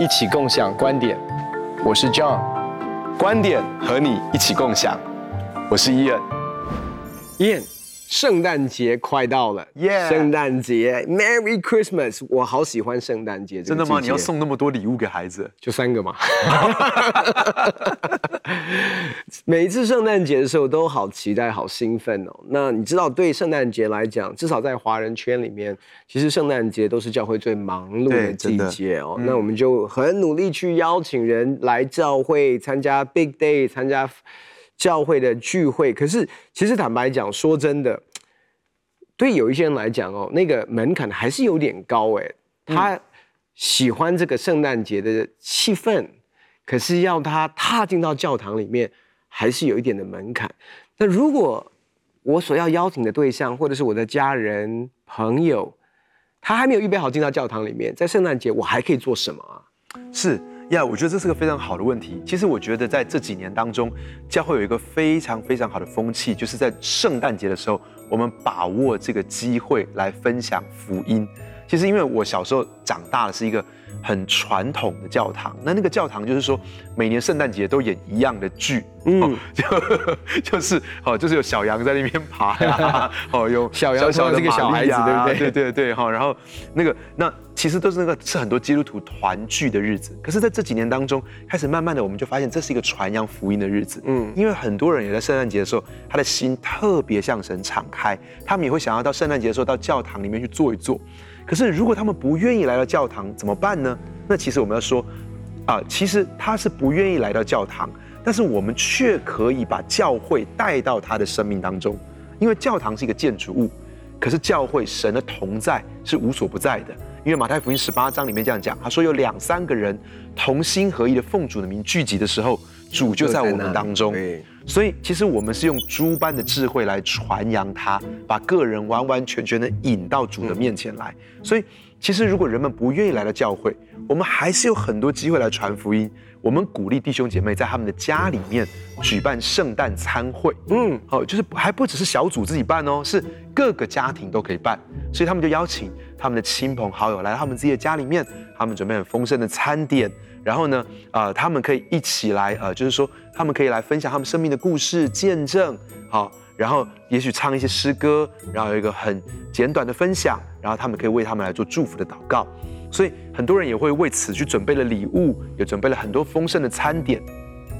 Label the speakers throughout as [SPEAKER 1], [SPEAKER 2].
[SPEAKER 1] 一起共享观点，我是 John，观点和你一起共享，我是 Ian。
[SPEAKER 2] Ian。圣诞节快到了，
[SPEAKER 3] 耶！
[SPEAKER 2] 圣诞节，Merry Christmas！我好喜欢圣诞节，
[SPEAKER 3] 真的吗？你要送那么多礼物给孩子？
[SPEAKER 2] 就三个嘛。每一次圣诞节的时候都好期待，好兴奋哦。那你知道，对圣诞节来讲，至少在华人圈里面，其实圣诞节都是教会最忙碌的季节哦。那我们就很努力去邀请人来教会参加 Big Day，参加。教会的聚会，可是其实坦白讲，说真的，对有一些人来讲哦，那个门槛还是有点高哎。他喜欢这个圣诞节的气氛，可是要他踏进到教堂里面，还是有一点的门槛。那如果我所要邀请的对象，或者是我的家人朋友，他还没有预备好进到教堂里面，在圣诞节我还可以做什么啊？
[SPEAKER 3] 是。呀，yeah, 我觉得这是个非常好的问题。其实我觉得在这几年当中，教会有一个非常非常好的风气，就是在圣诞节的时候，我们把握这个机会来分享福音。其实因为我小时候长大的是一个。很传统的教堂，那那个教堂就是说，每年圣诞节都演一样的剧，嗯，就 就是哦，就是有小羊在那边爬呀，哦，有小羊小这个小孩子，对不对？对对对，哈，然后那个那其实都是那个是很多基督徒团聚的日子。可是在这几年当中，开始慢慢的，我们就发现这是一个传扬福音的日子，嗯，因为很多人也在圣诞节的时候，他的心特别向神敞开，他们也会想要到圣诞节的时候到教堂里面去坐一坐。可是，如果他们不愿意来到教堂，怎么办呢？那其实我们要说，啊，其实他是不愿意来到教堂，但是我们却可以把教会带到他的生命当中，因为教堂是一个建筑物，可是教会神的同在是无所不在的。因为马太福音十八章里面这样讲，他说有两三个人同心合意的奉主的名聚集的时候，主就在我们当中。所以，其实我们是用猪般的智慧来传扬他，把个人完完全全的引到主的面前来。所以，其实如果人们不愿意来到教会，我们还是有很多机会来传福音。我们鼓励弟兄姐妹在他们的家里面举办圣诞餐会。嗯，哦，就是还不只是小组自己办哦，是各个家庭都可以办。所以他们就邀请他们的亲朋好友来到他们自己的家里面，他们准备很丰盛的餐点。然后呢，呃，他们可以一起来，呃，就是说，他们可以来分享他们生命的故事、见证，好，然后也许唱一些诗歌，然后有一个很简短的分享，然后他们可以为他们来做祝福的祷告，所以很多人也会为此去准备了礼物，也准备了很多丰盛的餐点。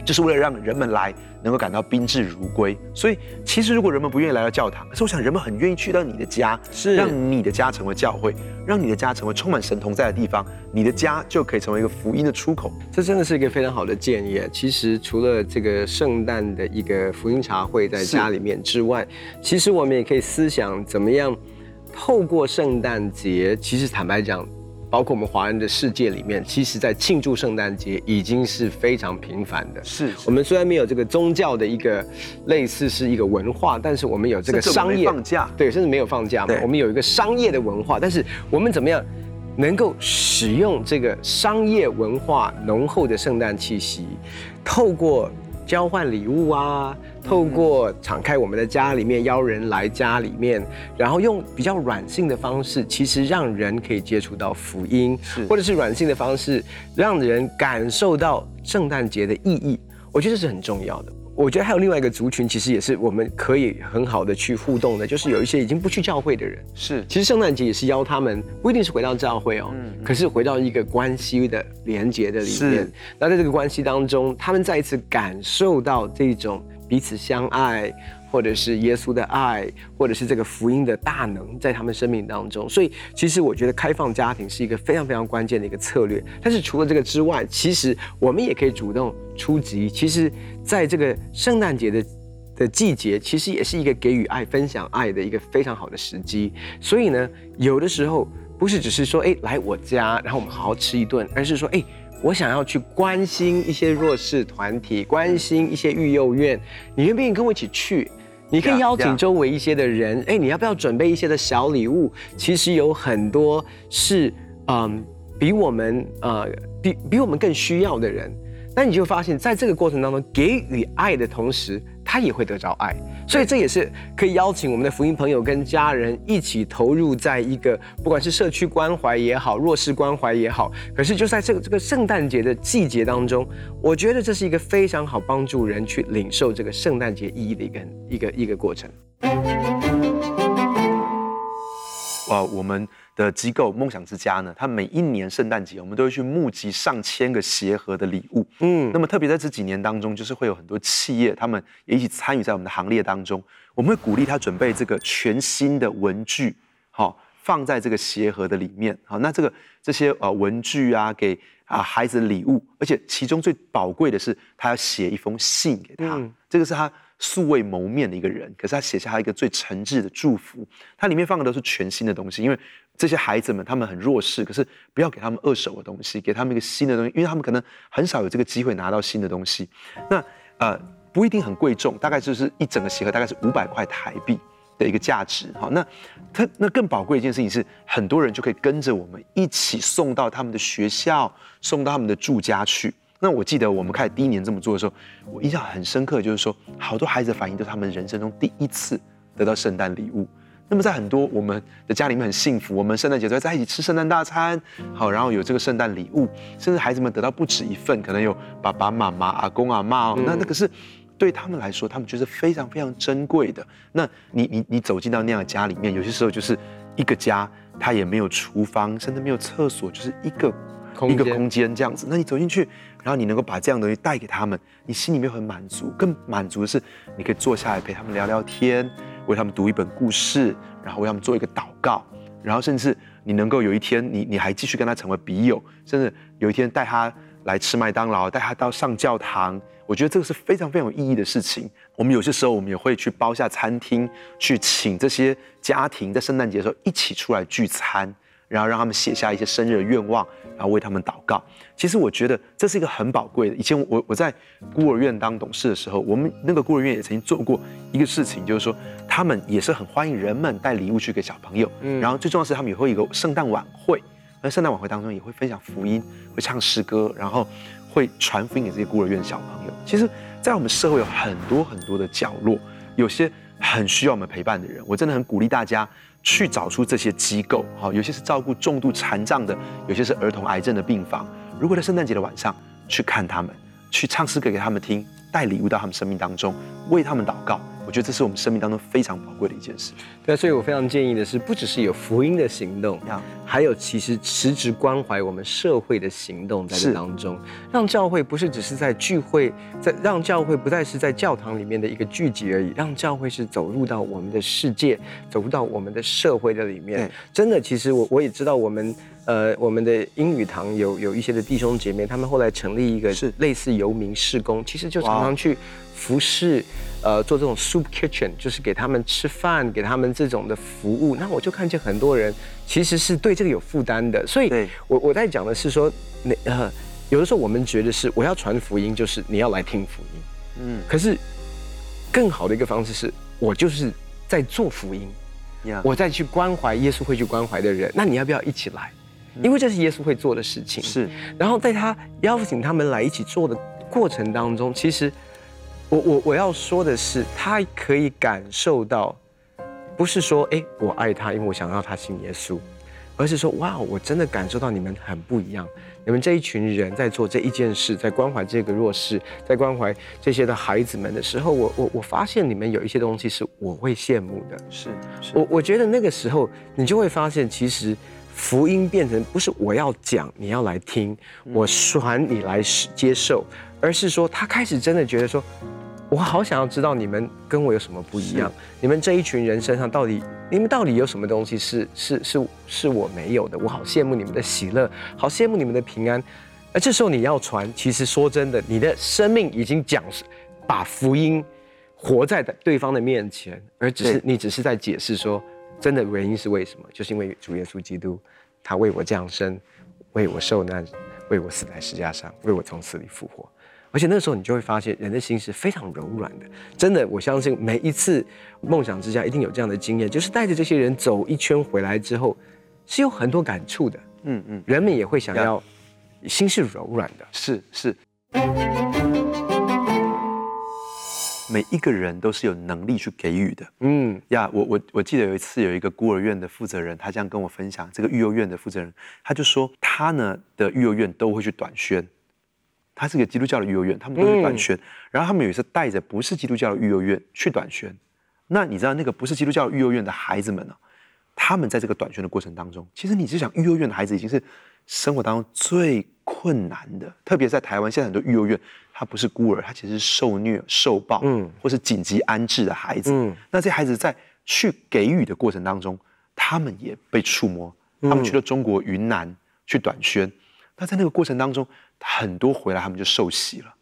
[SPEAKER 3] 就是为了让人们来能够感到宾至如归，所以其实如果人们不愿意来到教堂，可是我想人们很愿意去到你的家，是让你的家成为教会，让你的家成为充满神同在的地方，你的家就可以成为一个福音的出口。
[SPEAKER 2] 这真的是一个非常好的建议。其实除了这个圣诞的一个福音茶会在家里面之外，其实我们也可以思想怎么样透过圣诞节，其实坦白讲。包括我们华人的世界里面，其实，在庆祝圣诞节已经是非常频繁的。
[SPEAKER 3] 是，是
[SPEAKER 2] 我们虽然没有这个宗教的一个类似是一个文化，但是我们有这个商业
[SPEAKER 3] 放假，
[SPEAKER 2] 对，甚至没有放假嘛。我们有一个商业的文化，但是我们怎么样能够使用这个商业文化浓厚的圣诞气息，透过交换礼物啊？透过敞开我们的家里面，邀人来家里面，然后用比较软性的方式，其实让人可以接触到福音，是或者是软性的方式，让人感受到圣诞节的意义。我觉得这是很重要的。我觉得还有另外一个族群，其实也是我们可以很好的去互动的，就是有一些已经不去教会的人。
[SPEAKER 3] 是，
[SPEAKER 2] 其实圣诞节也是邀他们，不一定是回到教会哦，嗯，可是回到一个关系的连接的里面。是那在这个关系当中，他们再一次感受到这种。彼此相爱，或者是耶稣的爱，或者是这个福音的大能在他们生命当中。所以，其实我觉得开放家庭是一个非常非常关键的一个策略。但是，除了这个之外，其实我们也可以主动出击。其实，在这个圣诞节的的季节，其实也是一个给予爱、分享爱的一个非常好的时机。所以呢，有的时候不是只是说，哎，来我家，然后我们好好吃一顿，而是说，哎。我想要去关心一些弱势团体，关心一些育幼院，你愿不愿意跟我一起去？你可以邀请周围一些的人，哎，你要不要准备一些的小礼物？其实有很多是，嗯，比我们呃，比比我们更需要的人。那你就发现，在这个过程当中，给予爱的同时。他也会得着爱。所以这也是可以邀请我们的福音朋友跟家人一起投入在一个不管是社区关怀也好，弱势关怀也好。可是就在这个这个圣诞节的季节当中，我觉得这是一个非常好帮助人去领受这个圣诞节意义的一个一个一个过程。
[SPEAKER 3] 哇，我们的机构梦想之家呢，它每一年圣诞节，我们都会去募集上千个鞋盒的礼物。嗯，那么特别在这几年当中，就是会有很多企业，他们也一起参与在我们的行列当中。我们会鼓励他准备这个全新的文具，好，放在这个鞋盒的里面。好，那这个这些呃文具啊，给啊孩子的礼物，而且其中最宝贵的是，他要写一封信给他。嗯，这个是他。素未谋面的一个人，可是他写下他一个最诚挚的祝福。他里面放的都是全新的东西，因为这些孩子们他们很弱势，可是不要给他们二手的东西，给他们一个新的东西，因为他们可能很少有这个机会拿到新的东西。那呃不一定很贵重，大概就是一整个鞋盒大概是五百块台币的一个价值。好，那他那更宝贵一件事情是，很多人就可以跟着我们一起送到他们的学校，送到他们的住家去。那我记得我们开始第一年这么做的时候，我印象很深刻，就是说好多孩子的反应都是他们人生中第一次得到圣诞礼物。那么在很多我们的家里面很幸福，我们圣诞节都在一起吃圣诞大餐，好，然后有这个圣诞礼物，甚至孩子们得到不止一份，可能有爸爸妈妈、阿公阿妈哦，那那个是对他们来说，他们觉得非常非常珍贵的。那你你你走进到那样的家里面，有些时候就是一个家，它也没有厨房，甚至没有厕所，就是一个。一个空间这样子，那你走进去，然后你能够把这样的东西带给他们，你心里面很满足。更满足的是，你可以坐下来陪他们聊聊天，为他们读一本故事，然后为他们做一个祷告，然后甚至你能够有一天，你你还继续跟他成为笔友，甚至有一天带他来吃麦当劳，带他到上教堂。我觉得这个是非常非常有意义的事情。我们有些时候，我们也会去包下餐厅，去请这些家庭在圣诞节的时候一起出来聚餐。然后让他们写下一些生日的愿望，然后为他们祷告。其实我觉得这是一个很宝贵的。以前我我在孤儿院当董事的时候，我们那个孤儿院也曾经做过一个事情，就是说他们也是很欢迎人们带礼物去给小朋友。嗯，然后最重要的是他们也会有一个圣诞晚会，那圣诞晚会当中也会分享福音，会唱诗歌，然后会传福音给这些孤儿院的小朋友。其实，在我们社会有很多很多的角落，有些很需要我们陪伴的人，我真的很鼓励大家。去找出这些机构，好，有些是照顾重度残障的，有些是儿童癌症的病房。如果在圣诞节的晚上去看他们，去唱诗歌给他们听，带礼物到他们生命当中，为他们祷告。我觉得这是我们生命当中非常宝贵的一件事。
[SPEAKER 2] 对，所以我非常建议的是，不只是有福音的行动，还有其实实质关怀我们社会的行动在这当中，让教会不是只是在聚会，在让教会不再是在教堂里面的一个聚集而已，让教会是走入到我们的世界，走入到我们的社会的里面。真的，其实我我也知道，我们呃我们的英语堂有有一些的弟兄姐妹，他们后来成立一个是类似游民事工，其实就常常去。服侍，呃，做这种 soup kitchen，就是给他们吃饭，给他们这种的服务。那我就看见很多人其实是对这个有负担的。所以我我在讲的是说，那呃，有的时候我们觉得是我要传福音，就是你要来听福音。嗯。可是更好的一个方式是，我就是在做福音，我再去关怀耶稣会去关怀的人。那你要不要一起来？因为这是耶稣会做的事情。是。然后在他邀请他们来一起做的过程当中，其实。我我我要说的是，他可以感受到，不是说哎，我爱他，因为我想要他信耶稣，而是说哇，我真的感受到你们很不一样。你们这一群人在做这一件事，在关怀这个弱势，在关怀这些的孩子们的时候，我我我发现你们有一些东西是我会羡慕的。是，是我我觉得那个时候你就会发现，其实福音变成不是我要讲，你要来听，我传你来接受，而是说他开始真的觉得说。我好想要知道你们跟我有什么不一样？你们这一群人身上到底，你们到底有什么东西是是是是我没有的？我好羡慕你们的喜乐，好羡慕你们的平安。而这时候你要传，其实说真的，你的生命已经讲，把福音活在对方的面前，而只是你只是在解释说，真的原因是为什么？就是因为主耶稣基督，他为我降生，为我受难，为我死在十字架上，为我从死里复活。而且那个时候，你就会发现人的心是非常柔软的。真的，我相信每一次梦想之家一定有这样的经验，就是带着这些人走一圈回来之后，是有很多感触的。嗯嗯，人们也会想要，心是柔软的。是是。
[SPEAKER 3] 每一个人都是有能力去给予的。
[SPEAKER 2] 嗯，
[SPEAKER 3] 呀，我我我记得有一次有一个孤儿院的负责人，他这样跟我分享，这个育幼院的负责人，他就说他呢的育幼院都会去短宣，他是个基督教的育幼院，他们都去短宣，嗯、然后他们有一次带着不是基督教的育幼院去短宣，那你知道那个不是基督教的育幼院的孩子们呢、啊？他们在这个短宣的过程当中，其实你是想育幼院的孩子已经是生活当中最困难的，特别在台湾，现在很多育幼院，他不是孤儿，他其实是受虐、受暴，嗯，或是紧急安置的孩子。嗯，那这些孩子在去给予的过程当中，他们也被触摸。他们去了中国云南去短宣，那在那个过程当中，很多回来他们就受洗了。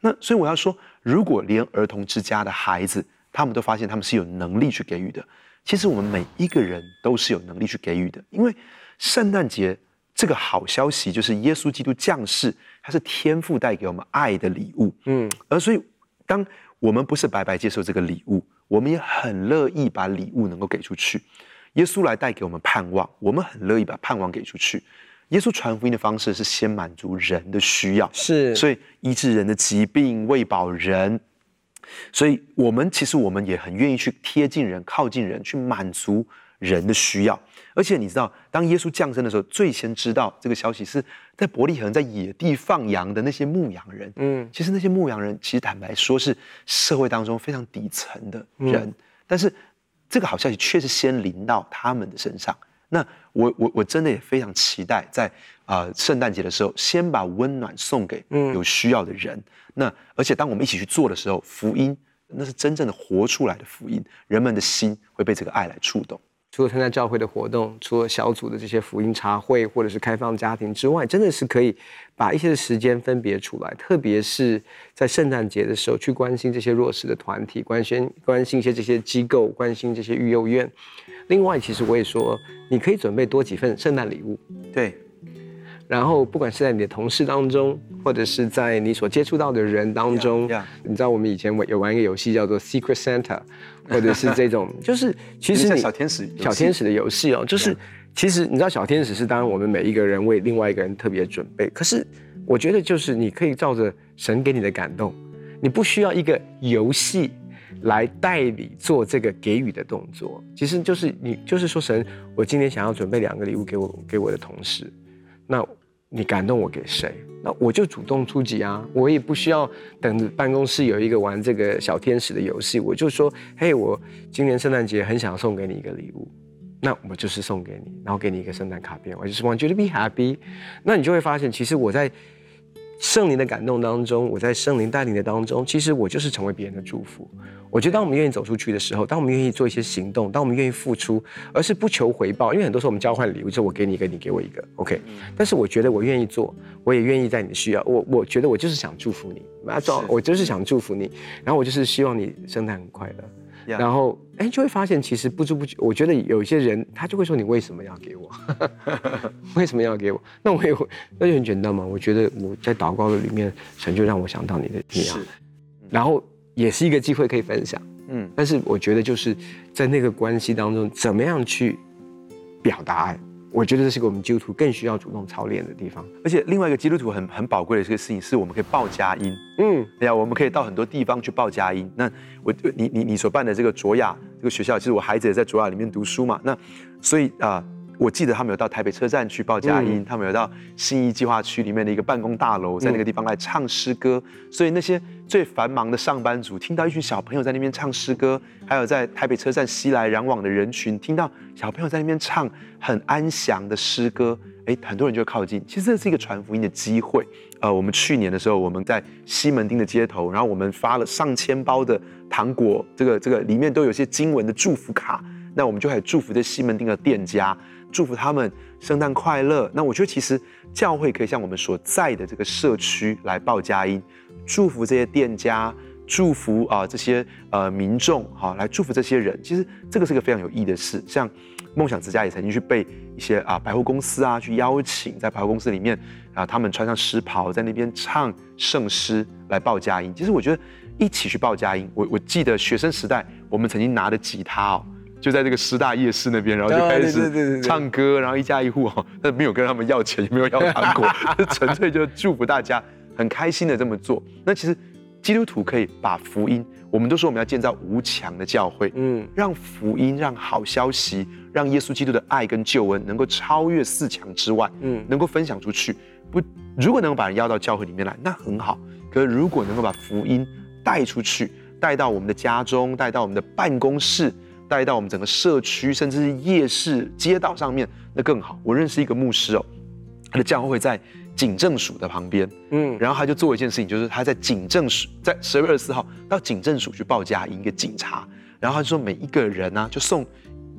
[SPEAKER 3] 那所以我要说，如果连儿童之家的孩子，他们都发现他们是有能力去给予的，其实我们每一个人都是有能力去给予的，因为圣诞节。这个好消息就是耶稣基督降世，他是天父带给我们爱的礼物。嗯，而所以当我们不是白白接受这个礼物，我们也很乐意把礼物能够给出去。耶稣来带给我们盼望，我们很乐意把盼望给出去。耶稣传福音的方式是先满足人的需要，
[SPEAKER 2] 是，
[SPEAKER 3] 所以医治人的疾病，喂饱人。所以我们其实我们也很愿意去贴近人，靠近人，去满足人的需要。而且你知道，当耶稣降生的时候，最先知道这个消息是在伯利恒在野地放羊的那些牧羊人。嗯，其实那些牧羊人，其实坦白说是社会当中非常底层的人，嗯、但是这个好消息却是先临到他们的身上。那我我我真的也非常期待在啊、呃、圣诞节的时候，先把温暖送给有需要的人。嗯、那而且当我们一起去做的时候，福音那是真正的活出来的福音，人们的心会被这个爱来触动。
[SPEAKER 2] 除了参加教会的活动，除了小组的这些福音茶会或者是开放家庭之外，真的是可以把一些时间分别出来，特别是在圣诞节的时候去关心这些弱势的团体，关心关心一些这些机构，关心这些育幼院。另外，其实我也说，你可以准备多几份圣诞礼物。
[SPEAKER 3] 对。
[SPEAKER 2] 然后，不管是在你的同事当中，或者是在你所接触到的人当中，yeah, yeah. 你知道我们以前有玩一个游戏叫做 Secret Santa，或者是这种，就是其实你
[SPEAKER 3] 小天使
[SPEAKER 2] 小天使的游戏哦，就是其实你知道小天使是当然我们每一个人为另外一个人特别准备，可是我觉得就是你可以照着神给你的感动，你不需要一个游戏来代理做这个给予的动作，其实就是你就是说神，我今天想要准备两个礼物给我给我的同事。那你感动我给谁？那我就主动出击啊！我也不需要等办公室有一个玩这个小天使的游戏，我就说：嘿，我今年圣诞节很想送给你一个礼物，那我就是送给你，然后给你一个圣诞卡片，我就是 want you to be happy。那你就会发现，其实我在。圣灵的感动当中，我在圣灵带领的当中，其实我就是成为别人的祝福。我觉得，当我们愿意走出去的时候，当我们愿意做一些行动，当我们愿意付出，而是不求回报，因为很多时候我们交换礼物，就是我给你一个，你给我一个，OK。但是我觉得我愿意做，我也愿意在你的需要，我我觉得我就是想祝福你，我就是想祝福你，然后我就是希望你圣诞很快乐。然后，哎，就会发现，其实不知不觉，我觉得有一些人，他就会说：“你为什么要给我？为什么要给我？”那我也会，那就很简单嘛。我觉得我在祷告的里面，神就让我想到你的你啊，然后也是一个机会可以分享。嗯，但是我觉得就是在那个关系当中，怎么样去表达爱？我觉得这是个我们基督徒更需要主动操练的地方，
[SPEAKER 3] 而且另外一个基督徒很很宝贵的这个事情，是我们可以报佳音。嗯，对呀，我们可以到很多地方去报佳音。那我你你你所办的这个卓雅这个学校，其实我孩子也在卓雅里面读书嘛。那所以啊。呃我记得他们有到台北车站去报佳音，嗯、他们有到新义计划区里面的一个办公大楼，在那个地方来唱诗歌。嗯、所以那些最繁忙的上班族，听到一群小朋友在那边唱诗歌，还有在台北车站熙来攘往的人群，听到小朋友在那边唱很安详的诗歌，哎，很多人就会靠近。其实这是一个传福音的机会。呃，我们去年的时候，我们在西门町的街头，然后我们发了上千包的糖果，这个这个里面都有些经文的祝福卡，那我们就开始祝福这西门町的店家。祝福他们圣诞快乐。那我觉得其实教会可以向我们所在的这个社区来报佳音，祝福这些店家，祝福啊、呃、这些呃民众哈、来祝福这些人。其实这个是个非常有意义的事。像梦想之家也曾经去被一些啊百货公司啊去邀请，在百货公司里面啊，他们穿上诗袍在那边唱圣诗来报佳音。其实我觉得一起去报佳音，我我记得学生时代我们曾经拿着吉他哦。就在这个师大夜市那边，然后就开始唱歌，然后一家一户哈，但 没有跟他们要钱，也没有要糖果，纯粹就祝福大家很开心的这么做。那其实基督徒可以把福音，我们都说我们要建造无墙的教会，嗯，让福音、让好消息、让耶稣基督的爱跟救恩能够超越四墙之外，嗯，能够分享出去。不，如果能够把人邀到教会里面来，那很好。可是如果能够把福音带出去，带到我们的家中，带到我们的办公室，带到我们整个社区，甚至是夜市、街道上面，那更好。我认识一个牧师哦，他的教会在警政署的旁边，嗯，然后他就做一件事情，就是他在警政署，在十二月二十四号到警政署去报佳音，一个警察，然后他就说每一个人呢、啊，就送。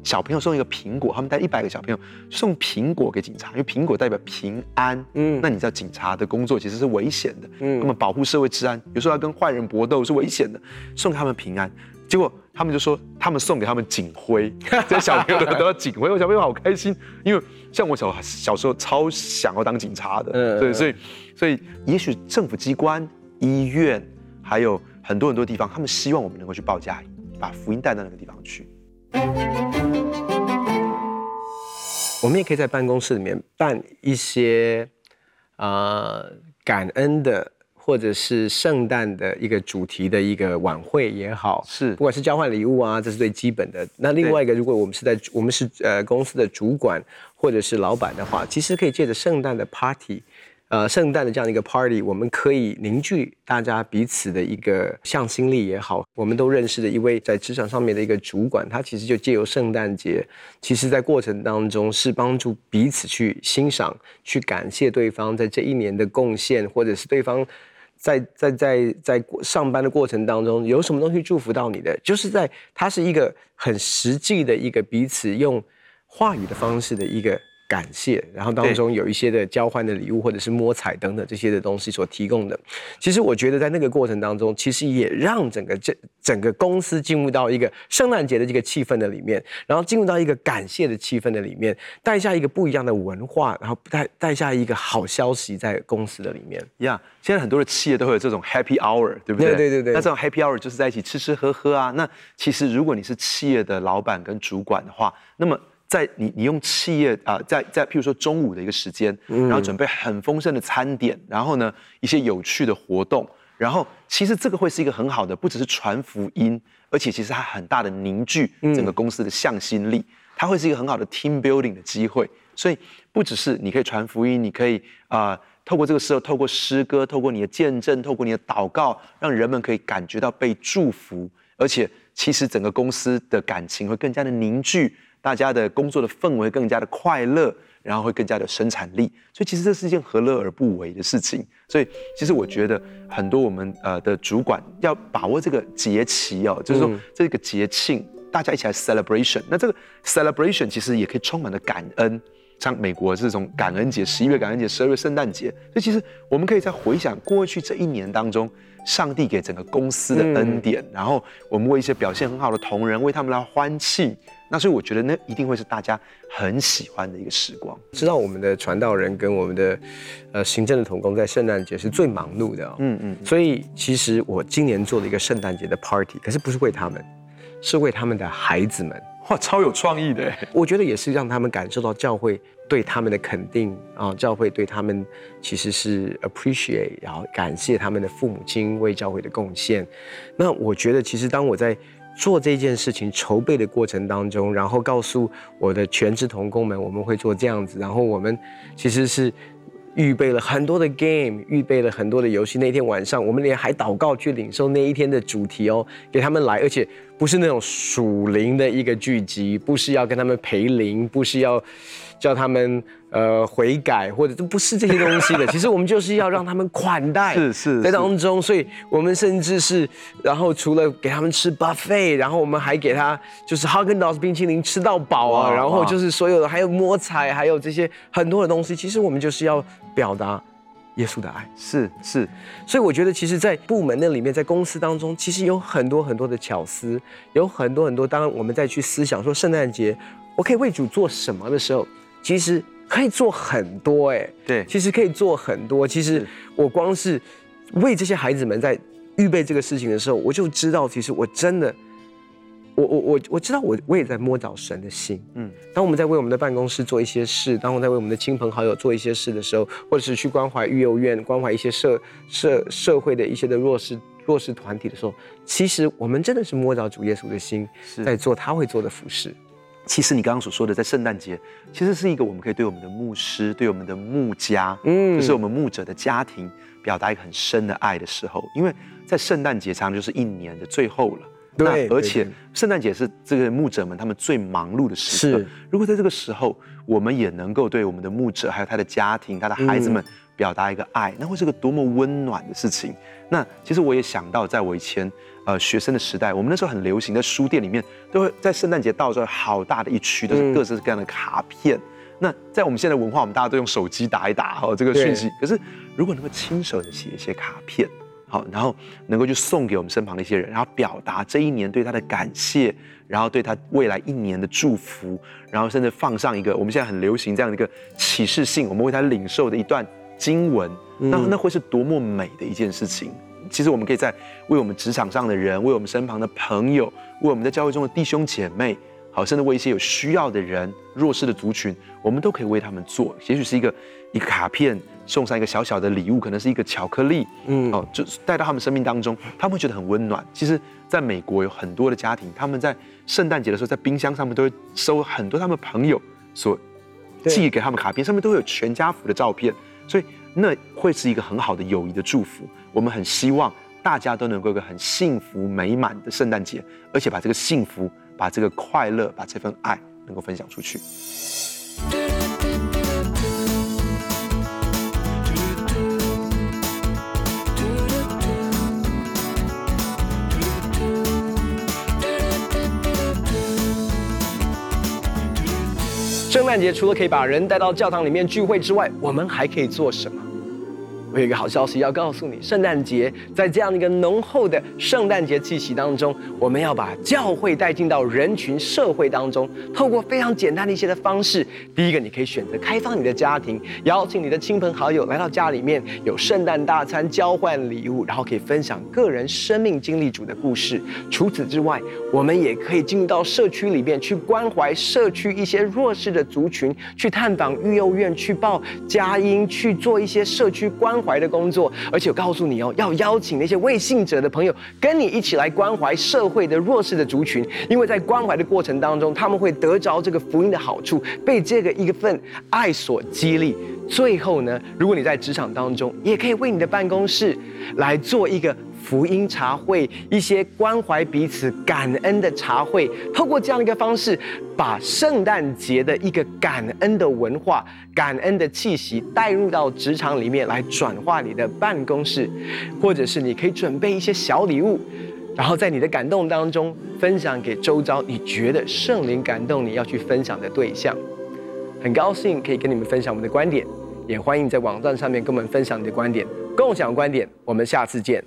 [SPEAKER 3] 小朋友送一个苹果，他们带一百个小朋友送苹果给警察，因为苹果代表平安。嗯，那你知道警察的工作其实是危险的，嗯，那么保护社会治安，有时候要跟坏人搏斗是危险的，送给他们平安。结果他们就说，他们送给他们警徽，这些小朋友都得到警徽，我小朋友好开心，因为像我小小时候超想要当警察的，嗯，对，所以所以也许政府机关、医院还有很多很多地方，他们希望我们能够去报佳音，把福音带到那个地方去。
[SPEAKER 2] 我们也可以在办公室里面办一些呃感恩的，或者是圣诞的一个主题的一个晚会也好，
[SPEAKER 3] 是
[SPEAKER 2] 不管是交换礼物啊，这是最基本的。那另外一个，如果我们是在我们是呃公司的主管或者是老板的话，其实可以借着圣诞的 party。呃，圣诞的这样的一个 party，我们可以凝聚大家彼此的一个向心力也好。我们都认识的一位在职场上面的一个主管，他其实就借由圣诞节，其实在过程当中是帮助彼此去欣赏、去感谢对方在这一年的贡献，或者是对方在在在在上班的过程当中有什么东西祝福到你的，就是在它是一个很实际的一个彼此用话语的方式的一个。感谢，然后当中有一些的交换的礼物，或者是摸彩等等这些的东西所提供的。其实我觉得在那个过程当中，其实也让整个这整个公司进入到一个圣诞节的这个气氛的里面，然后进入到一个感谢的气氛的里面，带下一个不一样的文化，然后带带下一个好消息在公司的里面。
[SPEAKER 3] 呀，yeah, 现在很多的企业都会有这种 Happy Hour，对不对？
[SPEAKER 2] 对对对对。
[SPEAKER 3] 那这种 Happy Hour 就是在一起吃吃喝喝啊。那其实如果你是企业的老板跟主管的话，那么。在你你用企业啊、呃，在在譬如说中午的一个时间，然后准备很丰盛的餐点，然后呢一些有趣的活动，然后其实这个会是一个很好的，不只是传福音，而且其实它很大的凝聚整个公司的向心力，它会是一个很好的 team building 的机会。所以不只是你可以传福音，你可以啊、呃、透过这个时候，透过诗歌，透过你的见证，透过你的祷告，让人们可以感觉到被祝福，而且其实整个公司的感情会更加的凝聚。大家的工作的氛围更加的快乐，然后会更加的生产力，所以其实这是一件何乐而不为的事情。所以其实我觉得很多我们呃的主管要把握这个节期哦，就是说这个节庆大家一起来 celebration。那这个 celebration 其实也可以充满了感恩，像美国这种感恩节，十一月感恩节，十二月圣诞节。所以其实我们可以在回想过去这一年当中，上帝给整个公司的恩典，然后我们为一些表现很好的同仁为他们来欢庆。那所以我觉得那一定会是大家很喜欢的一个时光。
[SPEAKER 2] 知道我们的传道人跟我们的呃行政的同工在圣诞节是最忙碌的哦。嗯嗯。所以其实我今年做了一个圣诞节的 party，可是不是为他们，是为他们的孩子们。
[SPEAKER 3] 哇，超有创意的！
[SPEAKER 2] 我觉得也是让他们感受到教会对他们的肯定啊，教会对他们其实是 appreciate，然后感谢他们的父母亲为教会的贡献。那我觉得其实当我在做这件事情筹备的过程当中，然后告诉我的全职同工们，我们会做这样子。然后我们其实是预备了很多的 game，预备了很多的游戏。那天晚上，我们连还祷告去领受那一天的主题哦，给他们来，而且不是那种属灵的一个聚集，不是要跟他们培灵，不是要。叫他们呃悔改，或者都不是这些东西的。其实我们就是要让他们款待，
[SPEAKER 3] 是是
[SPEAKER 2] 在当中。所以我们甚至是，然后除了给他们吃 buffet，然后我们还给他就是 Häagen-Dazs 冰淇淋吃到饱啊，然后就是所有的还有摸彩，还有这些很多的东西。其实我们就是要表达耶稣的爱，
[SPEAKER 3] 是是。
[SPEAKER 2] 所以我觉得，其实，在部门那里面，在公司当中，其实有很多很多的巧思，有很多很多。当我们再去思想说圣诞节，我可以为主做什么的时候。其实可以做很多哎，
[SPEAKER 3] 对，
[SPEAKER 2] 其实可以做很多。其实我光是为这些孩子们在预备这个事情的时候，我就知道，其实我真的，我我我我知道我，我我也在摸找神的心。嗯，当我们在为我们的办公室做一些事，当我们在为我们的亲朋好友做一些事的时候，或者是去关怀育幼院、关怀一些社社社会的一些的弱势弱势团体的时候，其实我们真的是摸着主耶稣的心，在做他会做的服饰。
[SPEAKER 3] 其实你刚刚所说的，在圣诞节，其实是一个我们可以对我们的牧师、对我们的牧家，嗯，就是我们牧者的家庭，表达一个很深的爱的时候。因为在圣诞节常常就是一年的最后了，
[SPEAKER 2] 对，
[SPEAKER 3] 而且圣诞节是这个牧者们他们最忙碌的时刻。如果在这个时候，我们也能够对我们的牧者还有他的家庭、他的孩子们表达一个爱，那会是个多么温暖的事情。那其实我也想到，在我以前。呃，学生的时代，我们那时候很流行，在书店里面都会在圣诞节到时候好大的一区都是各式各样的卡片。嗯、那在我们现在文化，我们大家都用手机打一打哈、哦、这个讯息。可是如果能够亲手的写一些卡片，好，然后能够去送给我们身旁的一些人，然后表达这一年对他的感谢，然后对他未来一年的祝福，然后甚至放上一个我们现在很流行这样的一个启示信，我们为他领受的一段经文，那那会是多么美的一件事情。其实我们可以在为我们职场上的人，为我们身旁的朋友，为我们在教会中的弟兄姐妹，好，甚至为一些有需要的人、弱势的族群，我们都可以为他们做。也许是一个一个卡片，送上一个小小的礼物，可能是一个巧克力，嗯，哦，就带到他们生命当中，他们会觉得很温暖。其实，在美国有很多的家庭，他们在圣诞节的时候，在冰箱上面都会收很多他们朋友所寄给他们卡片，上面都会有全家福的照片，所以。那会是一个很好的友谊的祝福。我们很希望大家都能够有个很幸福美满的圣诞节，而且把这个幸福、把这个快乐、把这份爱能够分享出去。
[SPEAKER 2] 圣诞节除了可以把人带到教堂里面聚会之外，我们还可以做什么？我有一个好消息要告诉你，圣诞节在这样一个浓厚的圣诞节气息当中，我们要把教会带进到人群社会当中，透过非常简单的一些的方式。第一个，你可以选择开放你的家庭，邀请你的亲朋好友来到家里面，有圣诞大餐，交换礼物，然后可以分享个人生命经历主的故事。除此之外，我们也可以进入到社区里面去关怀社区一些弱势的族群，去探访育幼院，去报佳音，去做一些社区关怀的工作，而且我告诉你哦，要邀请那些未信者的朋友跟你一起来关怀社会的弱势的族群，因为在关怀的过程当中，他们会得着这个福音的好处，被这个一份爱所激励。最后呢，如果你在职场当中，也可以为你的办公室来做一个。福音茶会，一些关怀彼此、感恩的茶会，透过这样的一个方式，把圣诞节的一个感恩的文化、感恩的气息带入到职场里面来，转化你的办公室，或者是你可以准备一些小礼物，然后在你的感动当中分享给周遭你觉得圣灵感动你要去分享的对象。很高兴可以跟你们分享我们的观点，也欢迎在网站上面跟我们分享你的观点，共享观点。我们下次见。